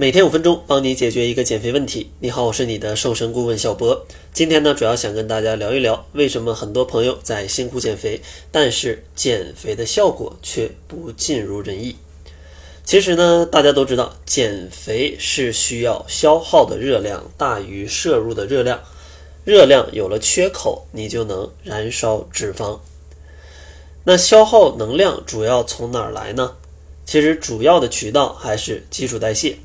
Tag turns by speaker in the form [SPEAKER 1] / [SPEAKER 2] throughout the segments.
[SPEAKER 1] 每天五分钟，帮你解决一个减肥问题。你好，我是你的瘦身顾问小博。今天呢，主要想跟大家聊一聊，为什么很多朋友在辛苦减肥，但是减肥的效果却不尽如人意。其实呢，大家都知道，减肥是需要消耗的热量大于摄入的热量，热量有了缺口，你就能燃烧脂肪。那消耗能量主要从哪儿来呢？其实主要的渠道还是基础代谢。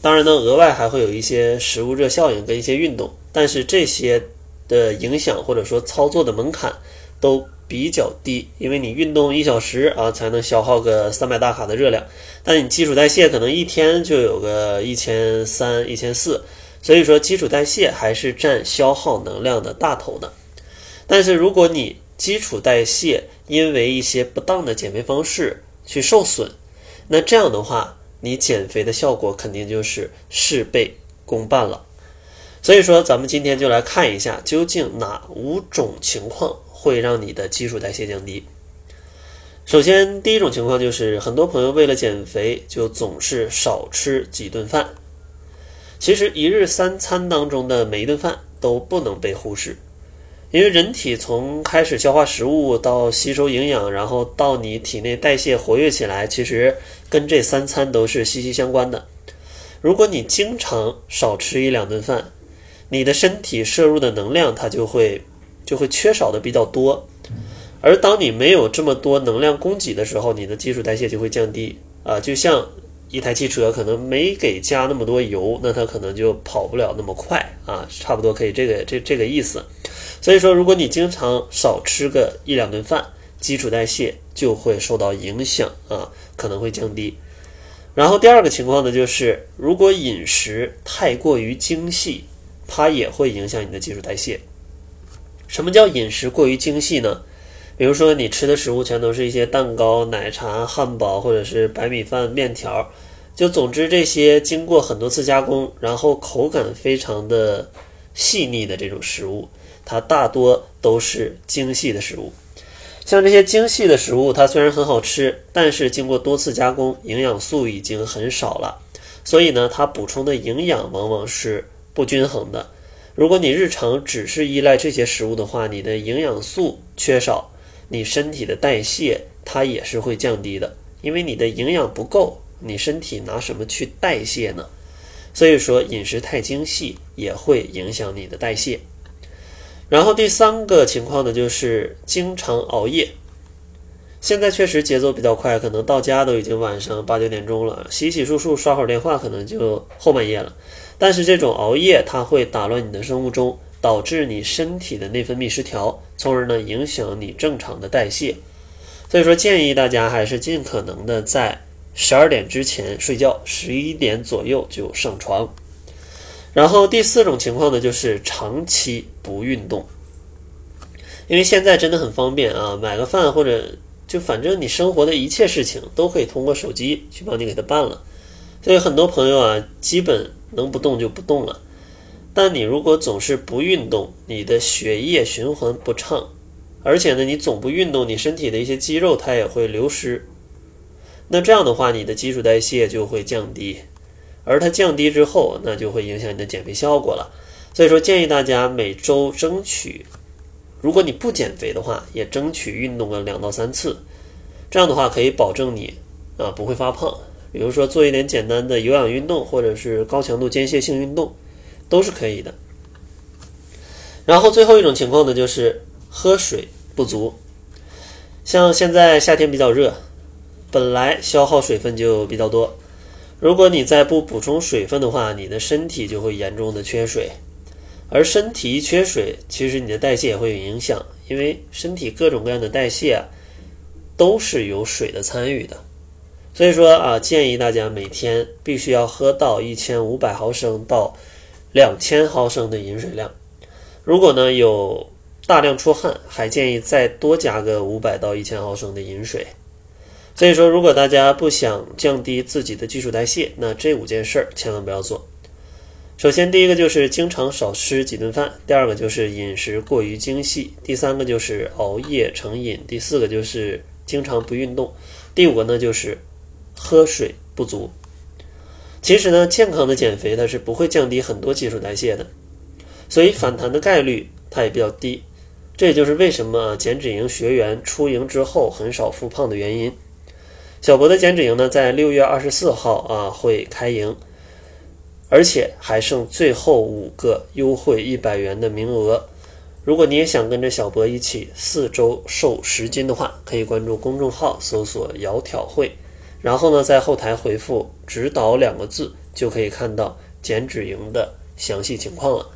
[SPEAKER 1] 当然呢，额外还会有一些食物热效应跟一些运动，但是这些的影响或者说操作的门槛都比较低，因为你运动一小时啊才能消耗个三百大卡的热量，但你基础代谢可能一天就有个一千三、一千四，所以说基础代谢还是占消耗能量的大头的。但是如果你基础代谢因为一些不当的减肥方式去受损，那这样的话。你减肥的效果肯定就是事倍功半了，所以说咱们今天就来看一下，究竟哪五种情况会让你的基础代谢降低。首先，第一种情况就是很多朋友为了减肥，就总是少吃几顿饭。其实一日三餐当中的每一顿饭都不能被忽视。因为人体从开始消化食物到吸收营养，然后到你体内代谢活跃起来，其实跟这三餐都是息息相关的。如果你经常少吃一两顿饭，你的身体摄入的能量它就会就会缺少的比较多。而当你没有这么多能量供给的时候，你的基础代谢就会降低啊，就像。一台汽车可能没给加那么多油，那它可能就跑不了那么快啊，差不多可以这个这这个意思。所以说，如果你经常少吃个一两顿饭，基础代谢就会受到影响啊，可能会降低。然后第二个情况呢，就是如果饮食太过于精细，它也会影响你的基础代谢。什么叫饮食过于精细呢？比如说，你吃的食物全都是一些蛋糕、奶茶、汉堡，或者是白米饭、面条，就总之这些经过很多次加工，然后口感非常的细腻的这种食物，它大多都是精细的食物。像这些精细的食物，它虽然很好吃，但是经过多次加工，营养素已经很少了，所以呢，它补充的营养往往是不均衡的。如果你日常只是依赖这些食物的话，你的营养素缺少。你身体的代谢它也是会降低的，因为你的营养不够，你身体拿什么去代谢呢？所以说饮食太精细也会影响你的代谢。然后第三个情况呢，就是经常熬夜。现在确实节奏比较快，可能到家都已经晚上八九点钟了，洗洗漱漱刷会儿电话，可能就后半夜了。但是这种熬夜它会打乱你的生物钟。导致你身体的内分泌失调，从而呢影响你正常的代谢。所以说，建议大家还是尽可能的在十二点之前睡觉，十一点左右就上床。然后第四种情况呢，就是长期不运动。因为现在真的很方便啊，买个饭或者就反正你生活的一切事情都可以通过手机去帮你给它办了。所以很多朋友啊，基本能不动就不动了。但你如果总是不运动，你的血液循环不畅，而且呢，你总不运动，你身体的一些肌肉它也会流失。那这样的话，你的基础代谢就会降低，而它降低之后，那就会影响你的减肥效果了。所以说，建议大家每周争取，如果你不减肥的话，也争取运动个两到三次。这样的话，可以保证你啊不会发胖。比如说，做一点简单的有氧运动，或者是高强度间歇性运动。都是可以的。然后最后一种情况呢，就是喝水不足。像现在夏天比较热，本来消耗水分就比较多，如果你再不补充水分的话，你的身体就会严重的缺水。而身体一缺水，其实你的代谢也会有影响，因为身体各种各样的代谢啊，都是有水的参与的。所以说啊，建议大家每天必须要喝到一千五百毫升到。两千毫升的饮水量，如果呢有大量出汗，还建议再多加个五百到一千毫升的饮水。所以说，如果大家不想降低自己的基础代谢，那这五件事儿千万不要做。首先，第一个就是经常少吃几顿饭；第二个就是饮食过于精细；第三个就是熬夜成瘾；第四个就是经常不运动；第五个呢就是喝水不足。其实呢，健康的减肥它是不会降低很多基础代谢的，所以反弹的概率它也比较低。这也就是为什么减脂营学员出营之后很少复胖的原因。小博的减脂营呢，在六月二十四号啊会开营，而且还剩最后五个优惠一百元的名额。如果你也想跟着小博一起四周瘦十斤的话，可以关注公众号搜索“窈窕会”，然后呢在后台回复“指导”两个字，就可以看到减脂营的详细情况了。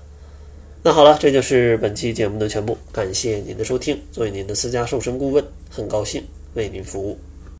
[SPEAKER 1] 那好了，这就是本期节目的全部。感谢您的收听，作为您的私家瘦身顾问，很高兴为您服务。